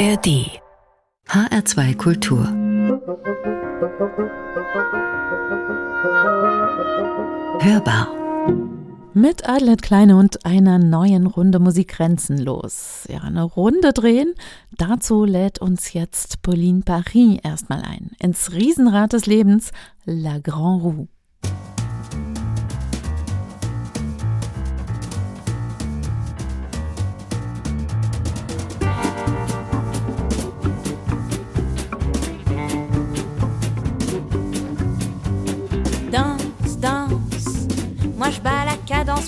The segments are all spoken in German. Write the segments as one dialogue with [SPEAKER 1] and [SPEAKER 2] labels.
[SPEAKER 1] ARD HR2 Kultur Hörbar
[SPEAKER 2] mit Adlet Kleine und einer neuen Runde Musik grenzenlos. Ja, eine Runde drehen. Dazu lädt uns jetzt Pauline Paris erstmal ein. Ins Riesenrad des Lebens, La Grand Roue.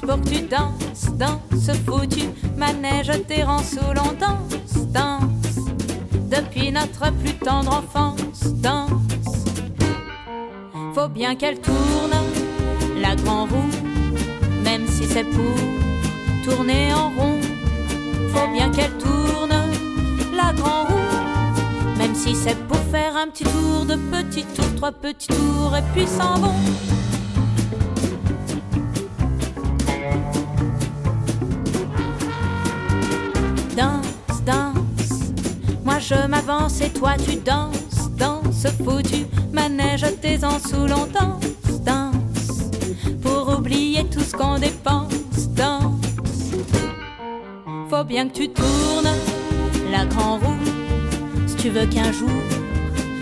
[SPEAKER 3] Pour que tu danses dans ce foutu manège t'errant sous l'on danse, danse depuis notre plus tendre enfance, danse. Faut bien qu'elle tourne la grand roue, même si c'est pour tourner en rond. Faut bien qu'elle tourne la grand roue, même si c'est pour faire un petit tour de petits tours, trois petits tours et puis s'en vont. Je m'avance et toi tu danses dans ce foutu manège tes en sous longtemps danse pour oublier tout ce qu'on dépense danse. Faut bien que tu tournes la grand roue si tu veux qu'un jour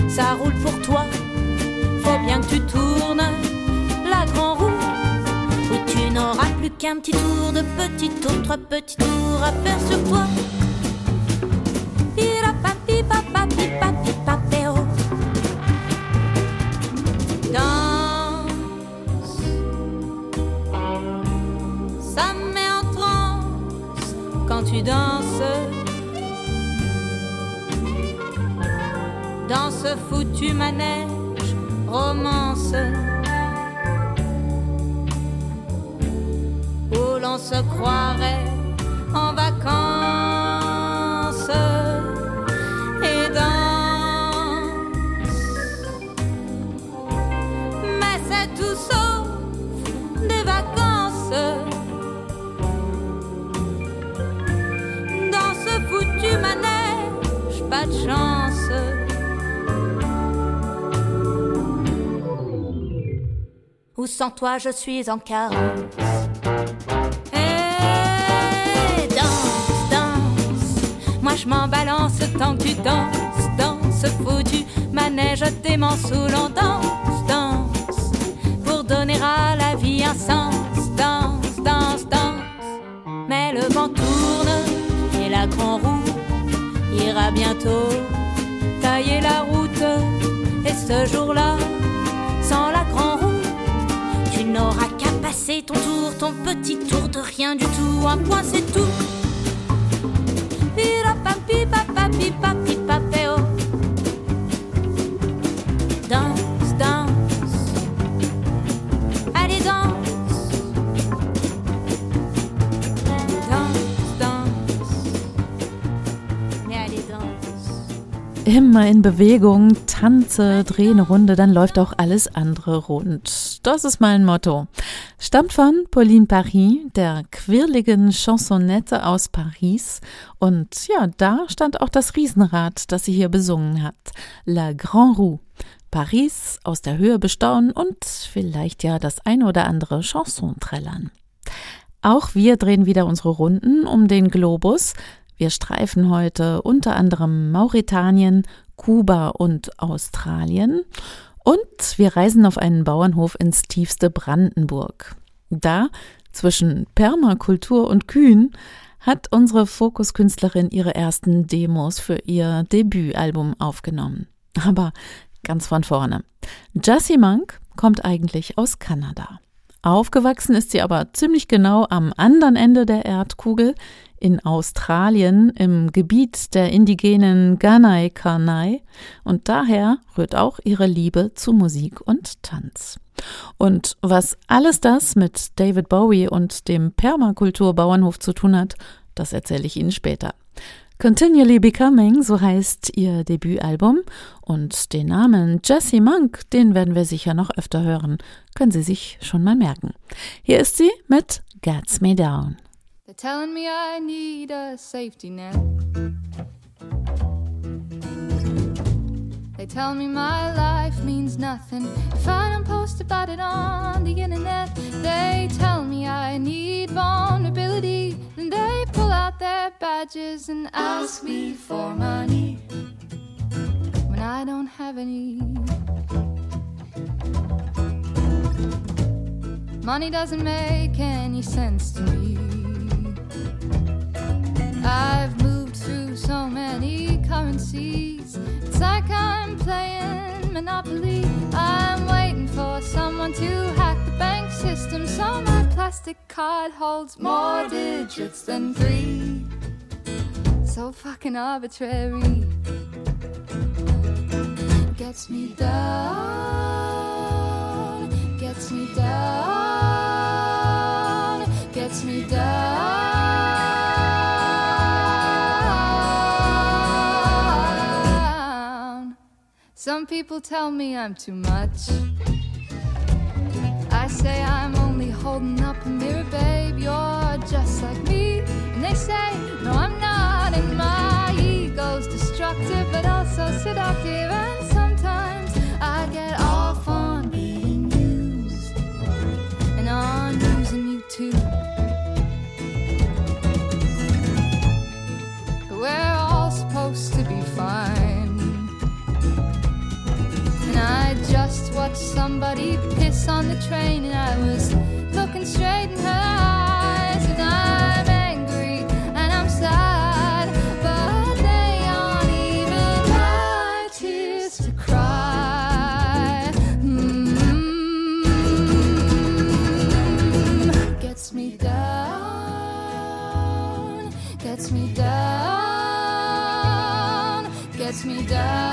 [SPEAKER 3] ça roule pour toi. Faut bien que tu tournes la grand roue où tu n'auras plus qu'un petit tour de petit tour trois petits tours à faire sur toi tu danses dans ce foutu manège romance. Où l'on se croirait en vacances chance. Où sans toi je suis en carence. Hey, danse, danse. Moi je m'en balance tant que tu danses. Danse foutu manège dément sous l'on danse, danse. Pour donner à la vie un sens. Danse, danse, danse. Mais le vent tourne et la grande bientôt tailler la route. Et ce jour-là, sans la grande roue, tu n'auras qu'à passer ton tour, ton petit tour de rien du tout. Un point, c'est tout.
[SPEAKER 2] Immer in Bewegung, tanze, dreh eine Runde, dann läuft auch alles andere rund. Das ist mein Motto. Stammt von Pauline Paris, der quirligen Chansonnette aus Paris. Und ja, da stand auch das Riesenrad, das sie hier besungen hat. La Grand Roue. Paris aus der Höhe bestaunen und vielleicht ja das ein oder andere Chanson trällern. Auch wir drehen wieder unsere Runden um den Globus. Wir streifen heute unter anderem Mauretanien, Kuba und Australien und wir reisen auf einen Bauernhof ins tiefste Brandenburg. Da, zwischen Permakultur und Kühen, hat unsere Fokuskünstlerin ihre ersten Demos für ihr Debütalbum aufgenommen. Aber ganz von vorne. Jessie Monk kommt eigentlich aus Kanada. Aufgewachsen ist sie aber ziemlich genau am anderen Ende der Erdkugel in Australien im Gebiet der indigenen Ganai Karnai und daher rührt auch ihre Liebe zu Musik und Tanz. Und was alles das mit David Bowie und dem Permakulturbauernhof zu tun hat, das erzähle ich Ihnen später. Continually Becoming, so heißt ihr Debütalbum. Und den Namen Jessie Monk, den werden wir sicher noch öfter hören. Können Sie sich schon mal merken. Hier ist sie mit Gets Me Down.
[SPEAKER 4] Telling me I need a safety net.
[SPEAKER 5] They tell me my life means nothing if I don't post about it on the internet. They tell me I need vulnerability. and they pull out their badges and ask me for money when I don't have any. Money doesn't make any sense to me. I've moved through so many currencies. It's like I'm playing Monopoly. I'm waiting for someone to hack the bank system so my plastic card holds more digits than three. So fucking arbitrary. Gets me down, gets me down, Some people tell me I'm too much. I say I'm only holding up a mirror, babe. You're just like me. And they say, No, I'm not. And my ego's destructive, but also seductive. And sometimes I get off on being used and on using you too. Watched somebody piss on the train, and I was looking straight in her eyes, and I'm angry and I'm sad, but they aren't even my tears to cry. Mm, gets me down, gets me down, gets me down.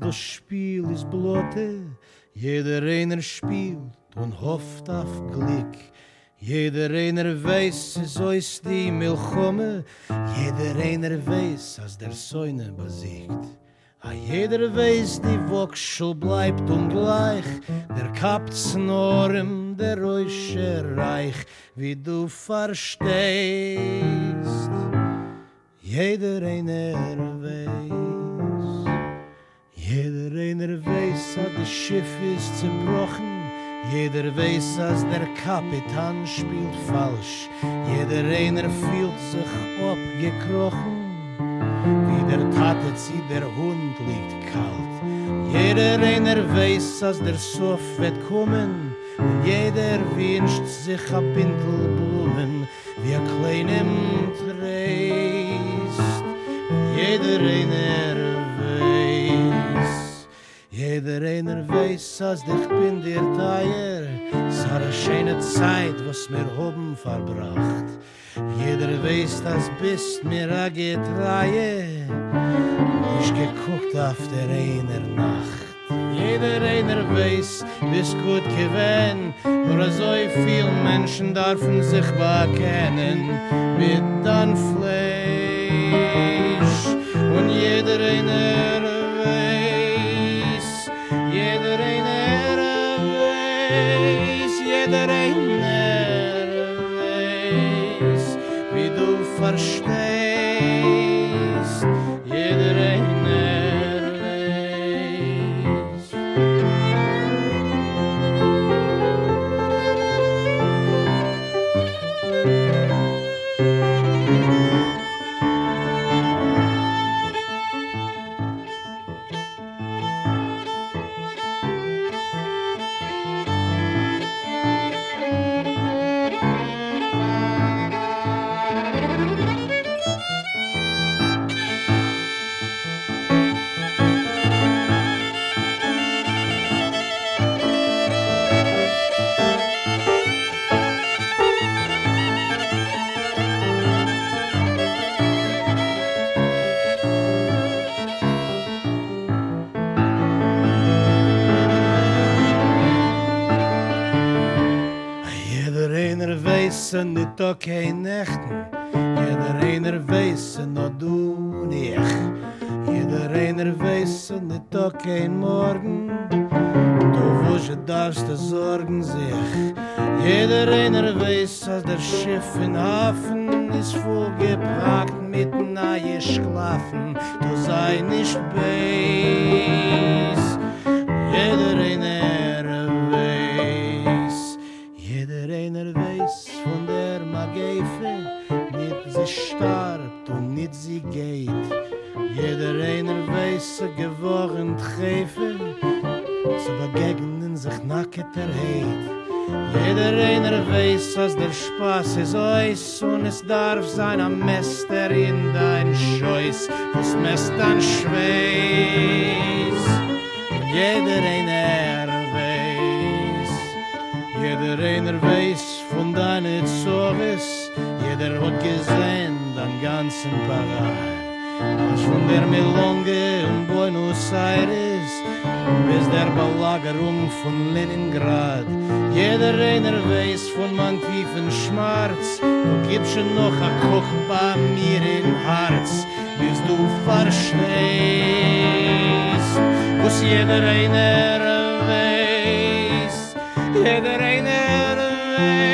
[SPEAKER 4] Das Spiel ist blote, jeder einer spielt und hofft auf Glück. Jeder einer weiß, so ist die Milchome, jeder einer weiß, als der Säune besiegt. A jeder weiß, die Wokschel bleibt ungleich, der Kapz Norem, der Räusche reich, wie du verstehst. Jeder einer weiß, jeder einer weiß, dass das Schiff ist zerbrochen, Jeder weiß, als der Kapitan spielt falsch. Jeder einer fühlt sich abgekrochen. Wie der Tate zieht, der Hund liegt kalt. Jeder einer weiß, als der Sof wird kommen. Und jeder wünscht sich a Pintel Blumen, wie a kleinem Treist. Jeder einer Jeder einer weiß, als ich bin der Teier. Es war eine schöne Zeit, was wir oben verbracht. Jeder weiß, dass bist mir a Getreie. Ich geguckt auf der einer Nacht. Jeder einer weiß, bis gut gewinn. Nur so viel Menschen dürfen sich bekennen. Mit dann Fleisch. Und jeder einer wish da kein Nächten. Jeder einer weiß, no du und ich. Jeder einer weiß, nit da kein Morgen. Du wusch darfst du sorgen sich. Jeder einer weiß, als der Schiff in Hafen der Spaß ist ois und es darf sein am Mester in dein Scheuß, das Mest an Schweiß. Jeder einer weiß, jeder einer weiß von deine Zorges, jeder hat gesehen den ganzen Parade. Als von der Melonge und Buenos Aires bis der Belagerung von Leningrad. Jeder einer weiß von man tiefen Schmerz, du gibst schon noch a Koch bei mir im Herz, bis du verstehst, was jeder einer weiß, jeder einer weiß,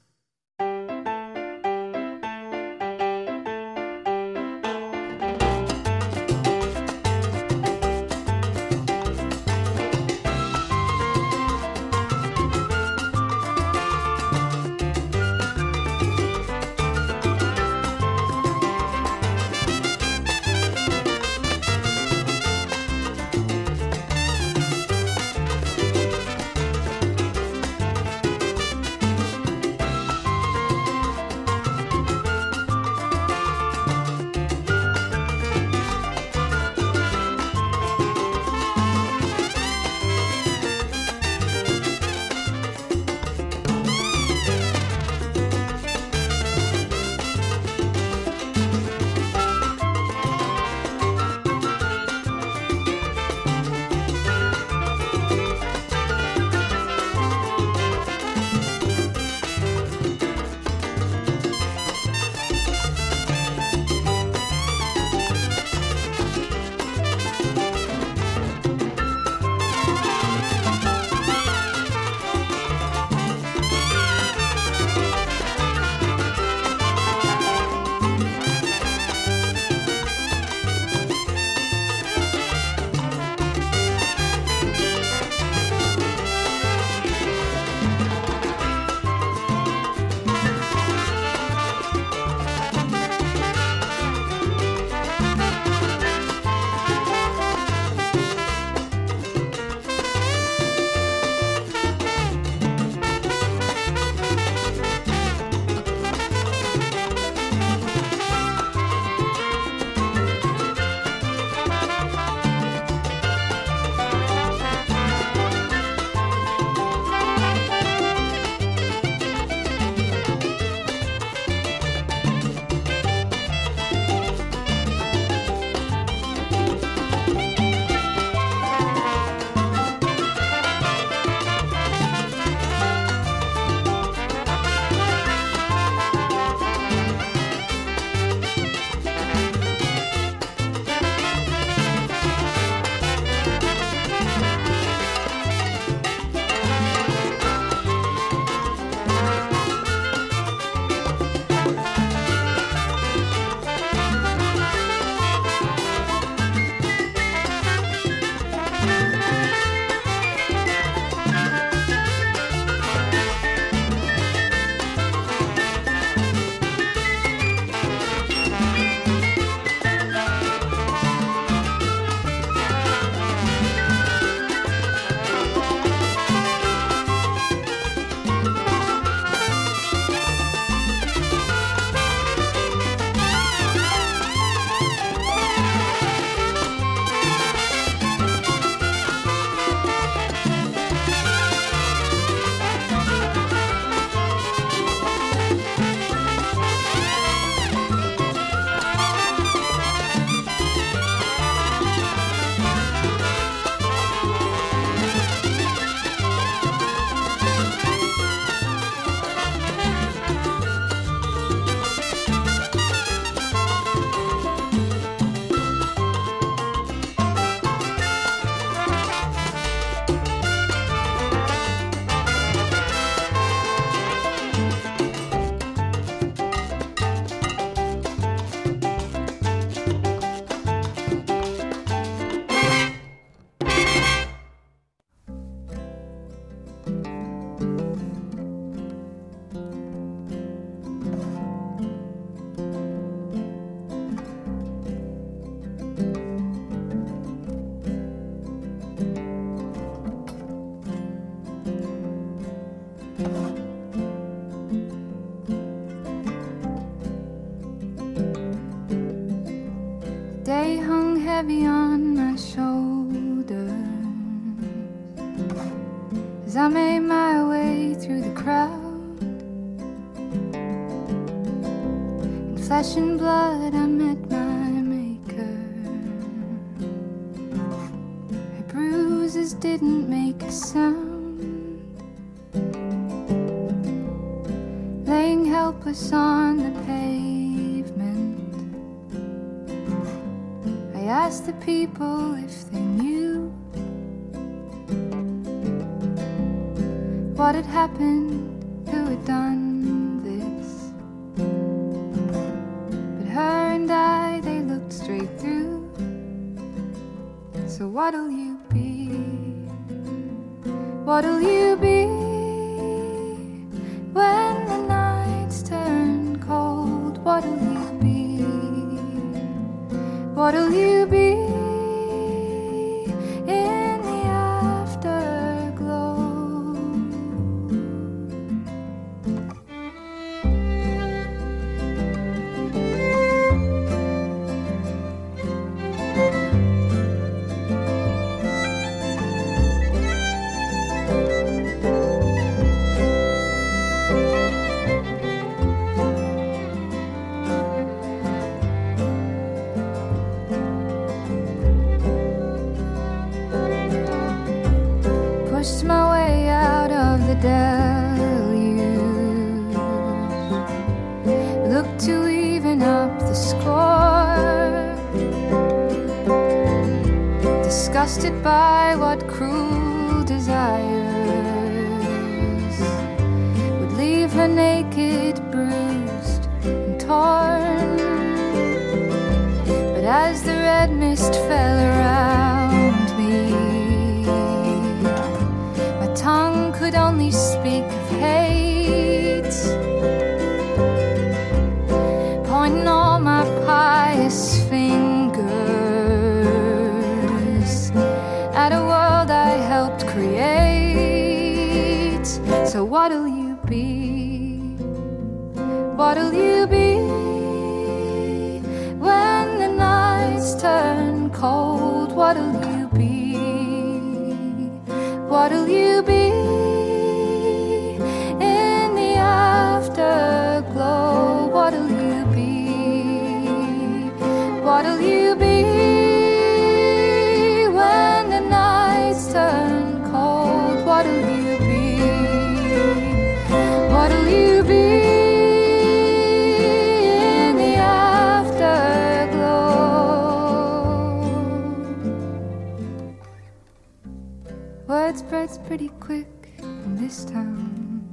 [SPEAKER 5] pretty quick in this town.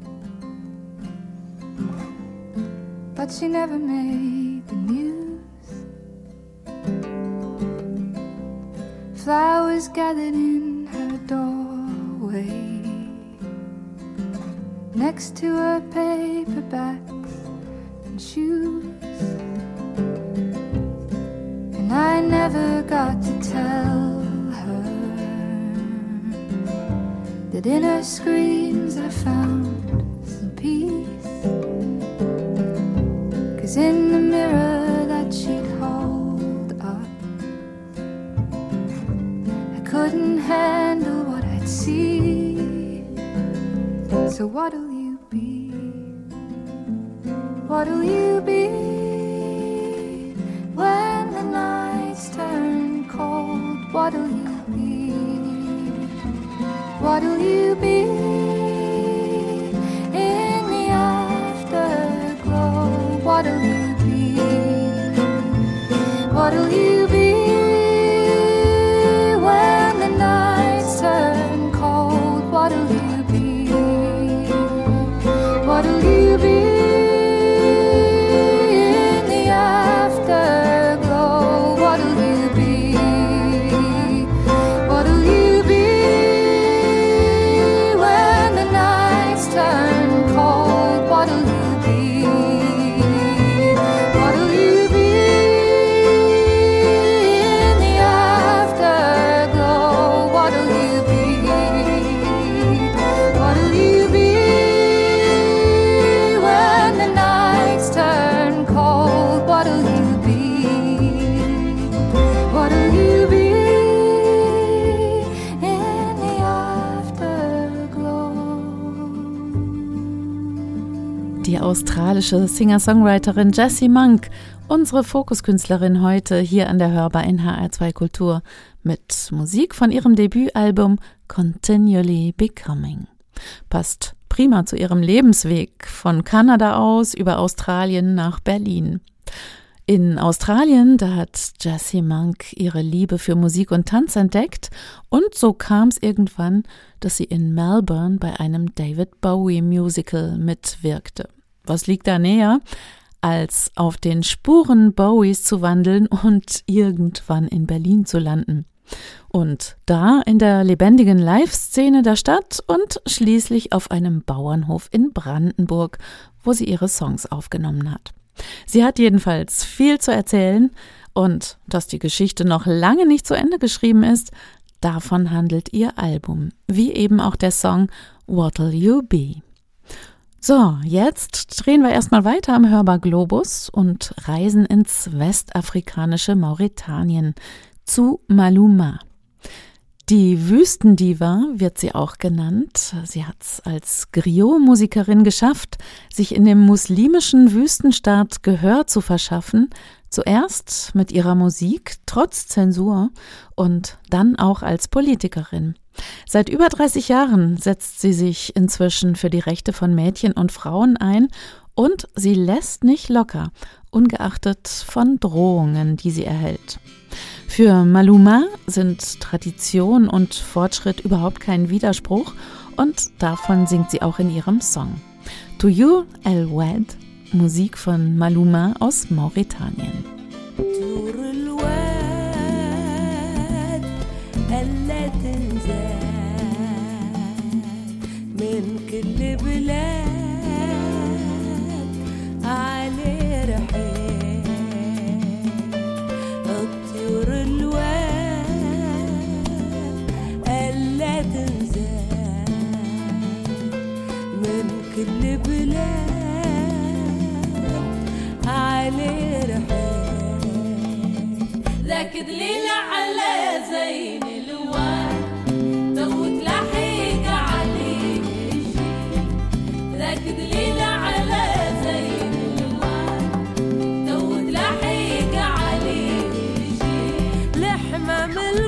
[SPEAKER 5] But she never made the news. Flowers gathered in her doorway next to a paperback In her screams, I found some peace. Cause in the mirror that she'd up, I couldn't handle what I'd see. So what'll you be? What'll you you be.
[SPEAKER 2] Australische Singer-Songwriterin Jessie Monk, unsere Fokuskünstlerin heute hier an der Hörbar in HR2 Kultur mit Musik von ihrem Debütalbum Continually Becoming. Passt prima zu ihrem Lebensweg von Kanada aus über Australien nach Berlin. In Australien, da hat Jessie Monk ihre Liebe für Musik und Tanz entdeckt und so kam es irgendwann, dass sie in Melbourne bei einem David Bowie Musical mitwirkte. Was liegt da näher, als auf den Spuren Bowies zu wandeln und irgendwann in Berlin zu landen? Und da in der lebendigen Live-Szene der Stadt und schließlich auf einem Bauernhof in Brandenburg, wo sie ihre Songs aufgenommen hat. Sie hat jedenfalls viel zu erzählen und dass die Geschichte noch lange nicht zu Ende geschrieben ist, davon handelt ihr Album, wie eben auch der Song What'll You Be. So, jetzt drehen wir erstmal weiter am Hörbar Globus und reisen ins westafrikanische Mauretanien zu Maluma. Die Wüstendiva wird sie auch genannt. Sie hat es als Griot-Musikerin geschafft, sich in dem muslimischen Wüstenstaat Gehör zu verschaffen, zuerst mit ihrer Musik trotz Zensur und dann auch als Politikerin. Seit über 30 Jahren setzt sie sich inzwischen für die Rechte von Mädchen und Frauen ein und sie lässt nicht locker, ungeachtet von Drohungen, die sie erhält. Für Maluma sind Tradition und Fortschritt überhaupt kein Widerspruch und davon singt sie auch in ihrem Song. To You El Wed, Musik von Maluma aus Mauretanien. من كل بلاد عليه رحيل الطيور الواد ألا تنزل من كل بلاد رحيل
[SPEAKER 3] ذاك دليل على زين الواد دوت لحيق عليه الشي ذاك دليل على زين الواد دوت لحيق عليه الشي
[SPEAKER 6] لحمة من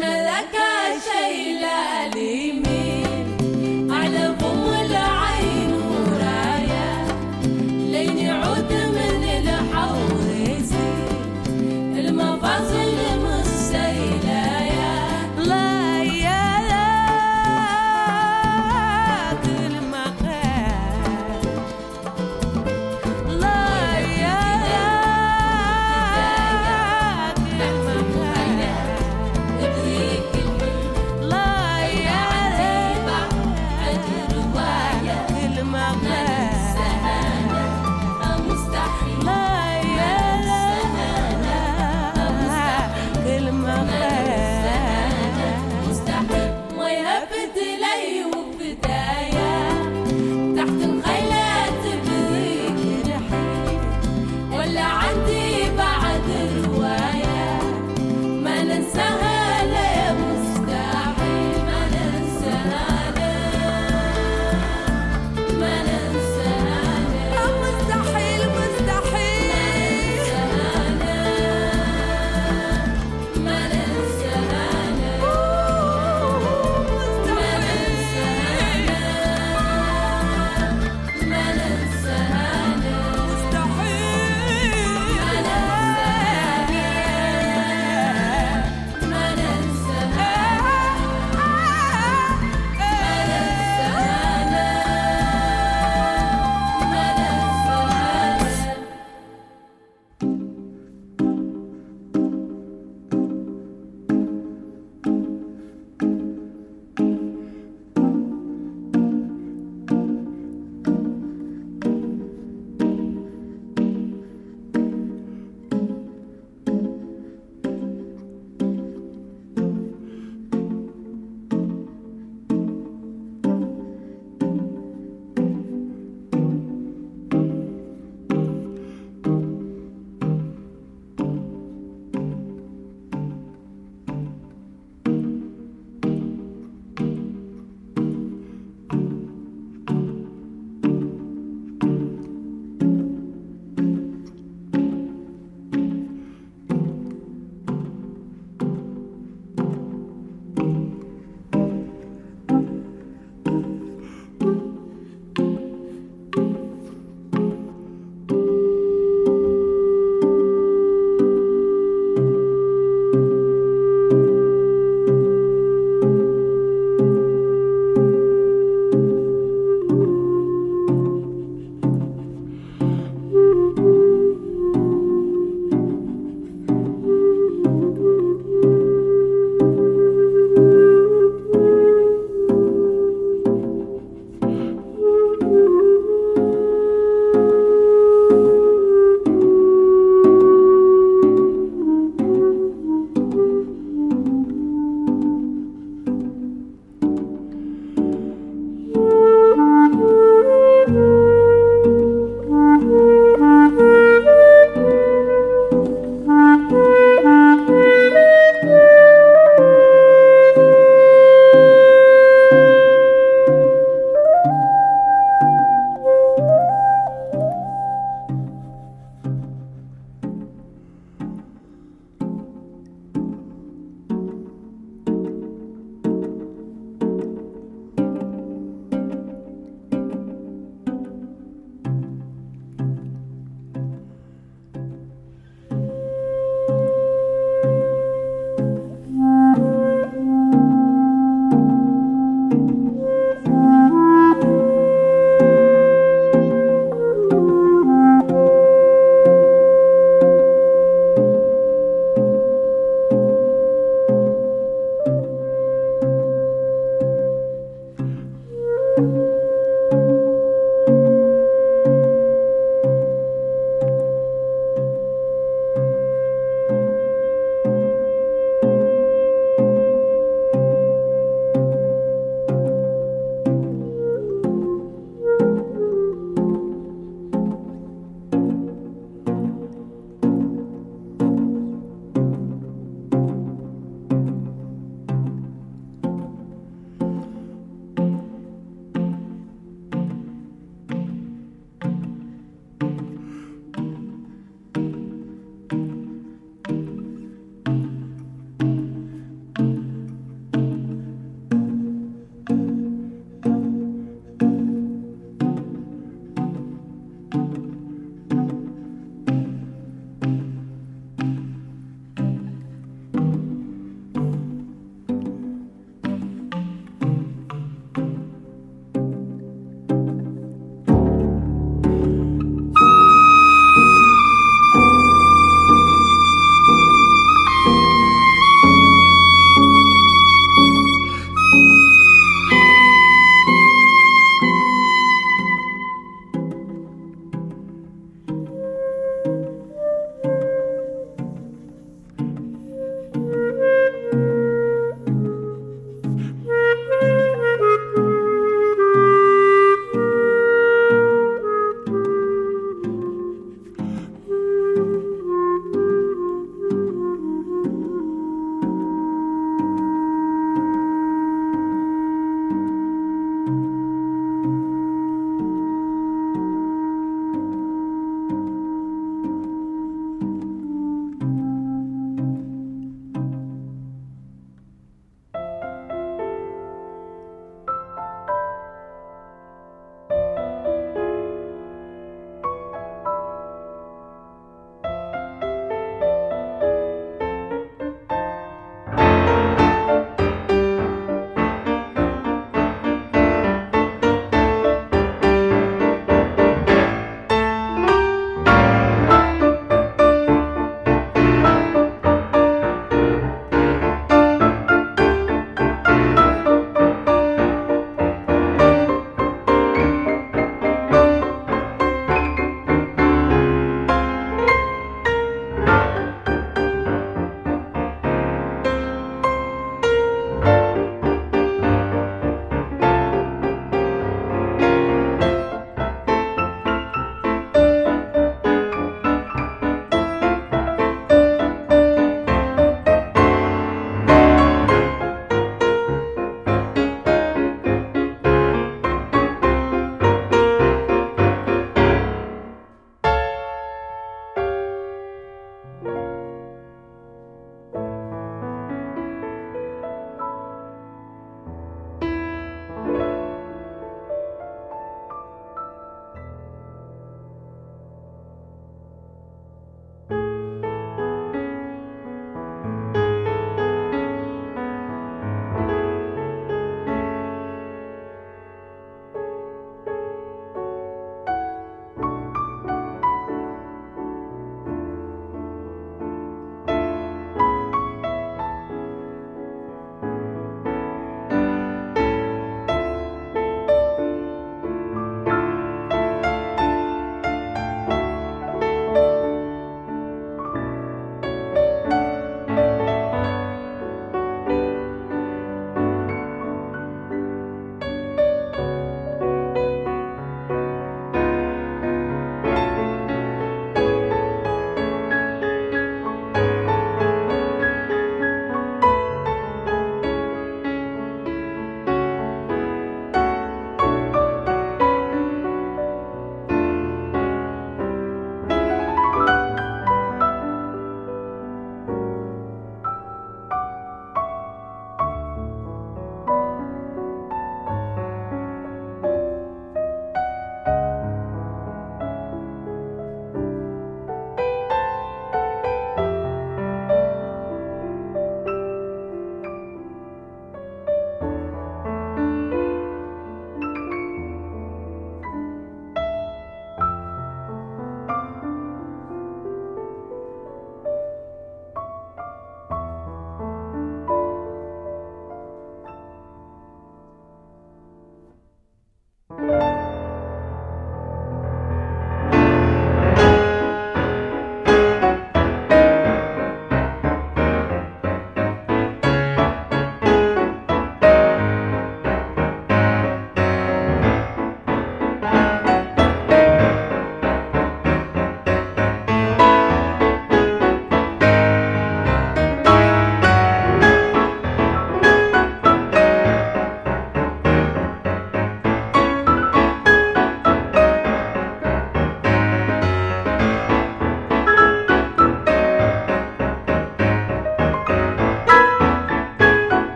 [SPEAKER 3] Krishna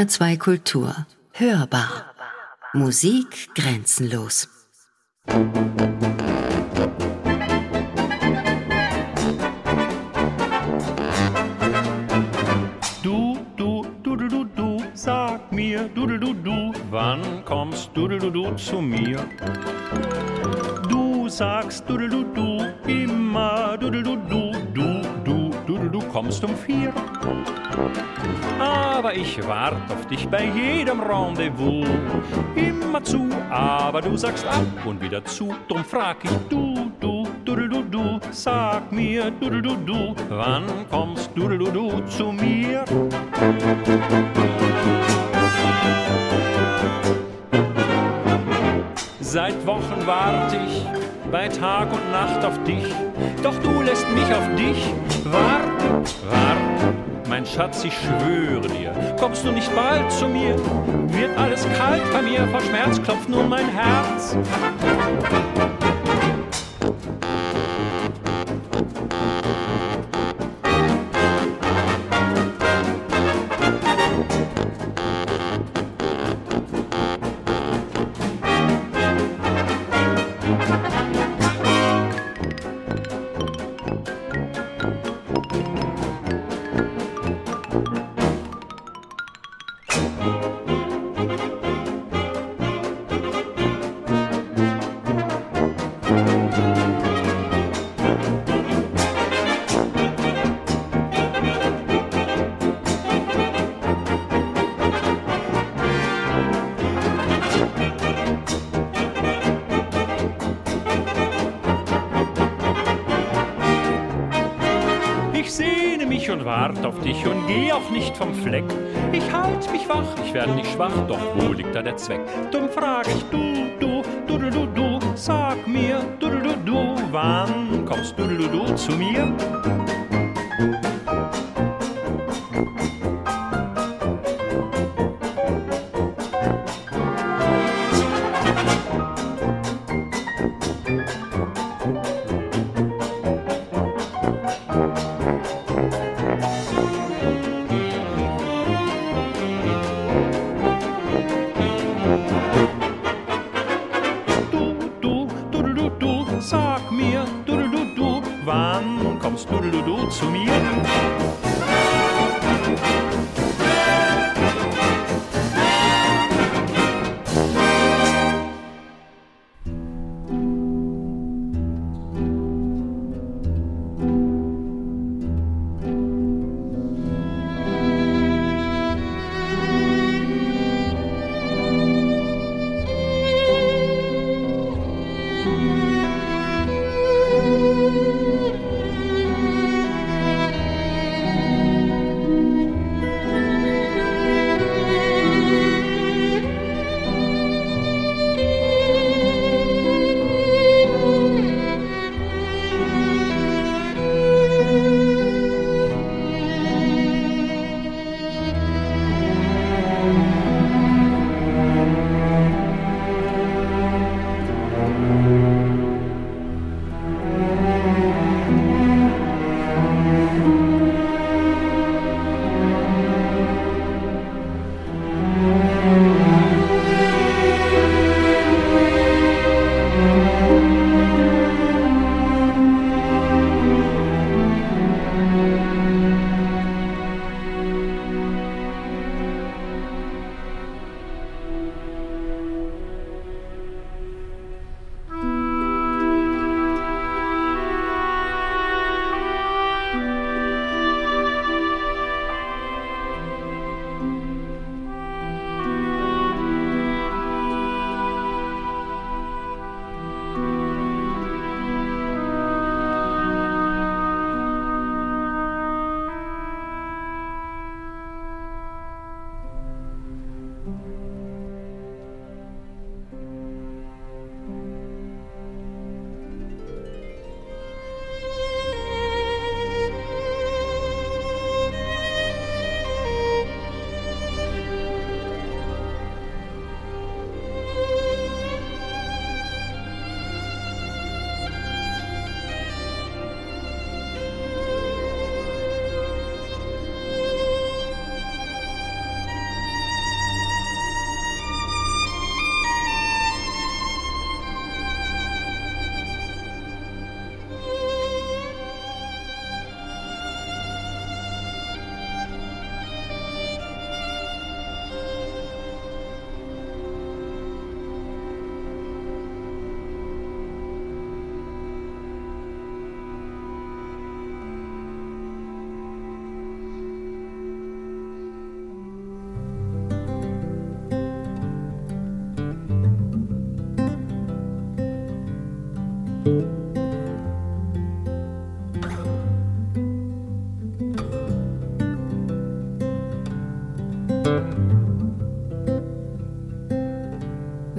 [SPEAKER 1] HR2 Kultur. Hörbar. Musik grenzenlos.
[SPEAKER 7] Du, du, du, du, du, du, sag mir, du, du, du, du, wann kommst du, du, du, du zu mir? Du sagst, du, du, du, du, immer, du, du, du, du, du, du, du, du, du kommst um vier. Aber ich wart auf dich bei jedem Rendezvous. Immer zu, aber du sagst ab und wieder zu. Drum frag ich du, du, du, du, du, du. Sag mir, du, du, du, du, wann kommst du, du, du, du zu mir? Seit Wochen wart ich bei Tag und Nacht auf dich, doch du lässt mich auf dich warten, warten. Mein Schatz, ich schwöre dir, kommst du nicht bald zu mir, wird alles kalt bei mir, vor Schmerz klopft nun mein Herz. Und wart auf dich und geh auch nicht vom Fleck. Ich halt mich wach, ich werd nicht schwach, doch wo liegt da der Zweck? Drum frag ich du, du, du, du, du, du, sag mir, du, du, du, du, wann kommst du, du, du, du zu mir?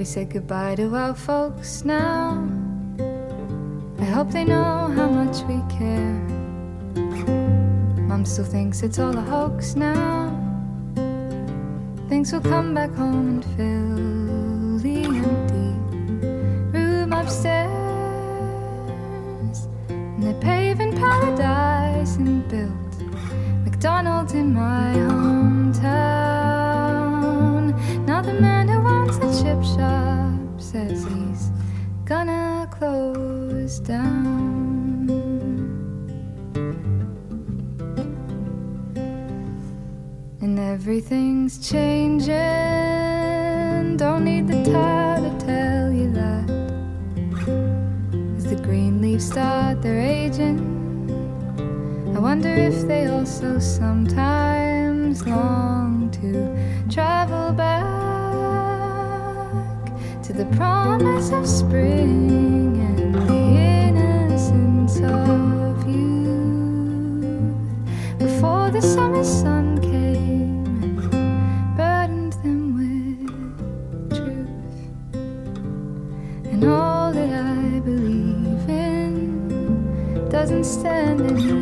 [SPEAKER 5] We said goodbye to our folks now. I hope they know how much we care. Mom still thinks it's all a hoax now. Thinks we'll come back home and fill the empty room upstairs. And they're paving paradise and built McDonald's in my hometown. Says he's gonna close down. And everything's changing. Don't need the tide to tell you that. As the green leaves start their aging, I wonder if they also sometimes long to travel back the promise of spring and the innocence of youth before the summer sun came and burdened them with truth and all that I believe in doesn't stand anymore.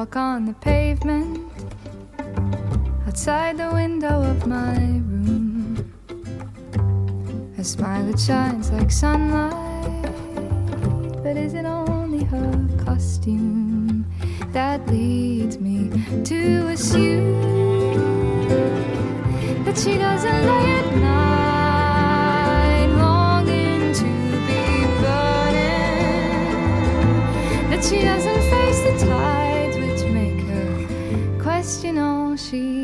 [SPEAKER 5] Walk on the pavement outside the window of my room. A smile that shines like sunlight, but is it only her costume that leads me to assume that she doesn't lay at night she doesn't she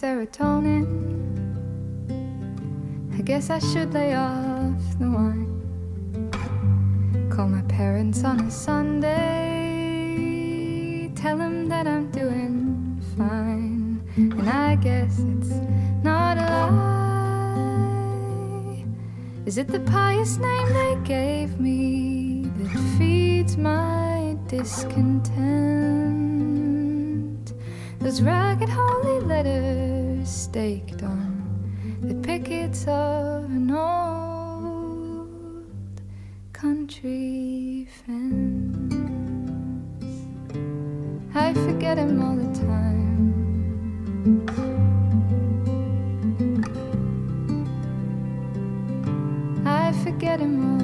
[SPEAKER 5] serotonin. I guess I should lay off the wine. Call my parents on a Sunday. Tell them that I'm doing fine. And I guess it's not a lie. Is it the pious name they gave me that feeds my discontent? Those ragged holy letters staked on the pickets of an old country fence. I forget him all the time. I forget him all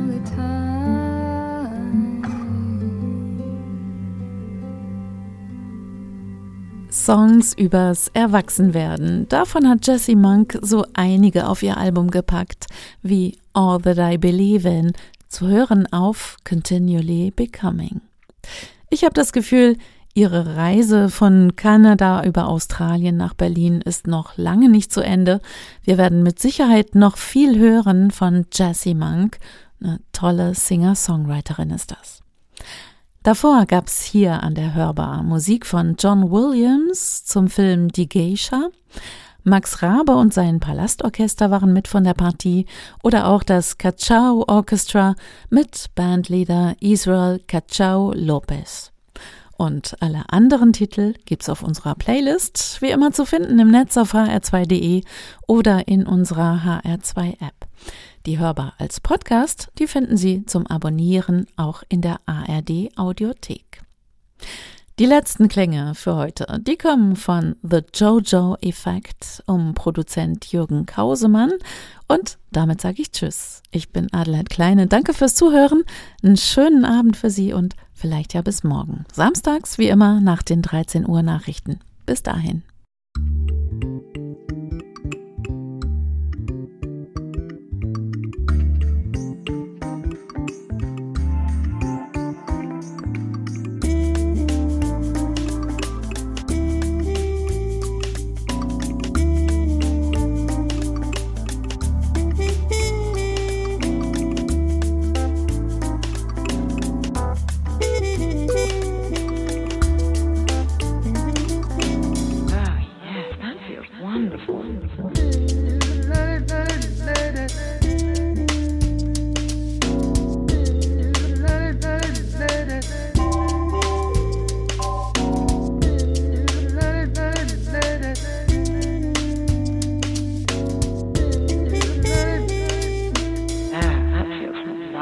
[SPEAKER 2] Songs übers Erwachsenwerden. Davon hat Jessie Monk so einige auf ihr Album gepackt, wie All That I Believe In, zu hören auf Continually Becoming. Ich habe das Gefühl, ihre Reise von Kanada über Australien nach Berlin ist noch lange nicht zu Ende. Wir werden mit Sicherheit noch viel hören von Jessie Monk. Eine tolle Singer-Songwriterin ist das. Davor gab's hier an der Hörbar Musik von John Williams zum Film Die Geisha. Max Rabe und sein Palastorchester waren mit von der Partie oder auch das Cachao Orchestra mit Bandleader Israel Cachao Lopez. Und alle anderen Titel gibt's auf unserer Playlist, wie immer zu finden im Netz auf hr2.de oder in unserer HR2 App. Die hörbar als Podcast, die finden Sie zum Abonnieren auch in der ARD Audiothek. Die letzten Klänge für heute, die kommen von The Jojo Effect um Produzent Jürgen Kausemann und damit sage ich Tschüss. Ich bin Adelheid Kleine. Danke fürs Zuhören. Einen schönen Abend für Sie und vielleicht ja bis morgen. Samstags wie immer nach den 13 Uhr Nachrichten. Bis dahin.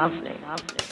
[SPEAKER 1] lovely, lovely.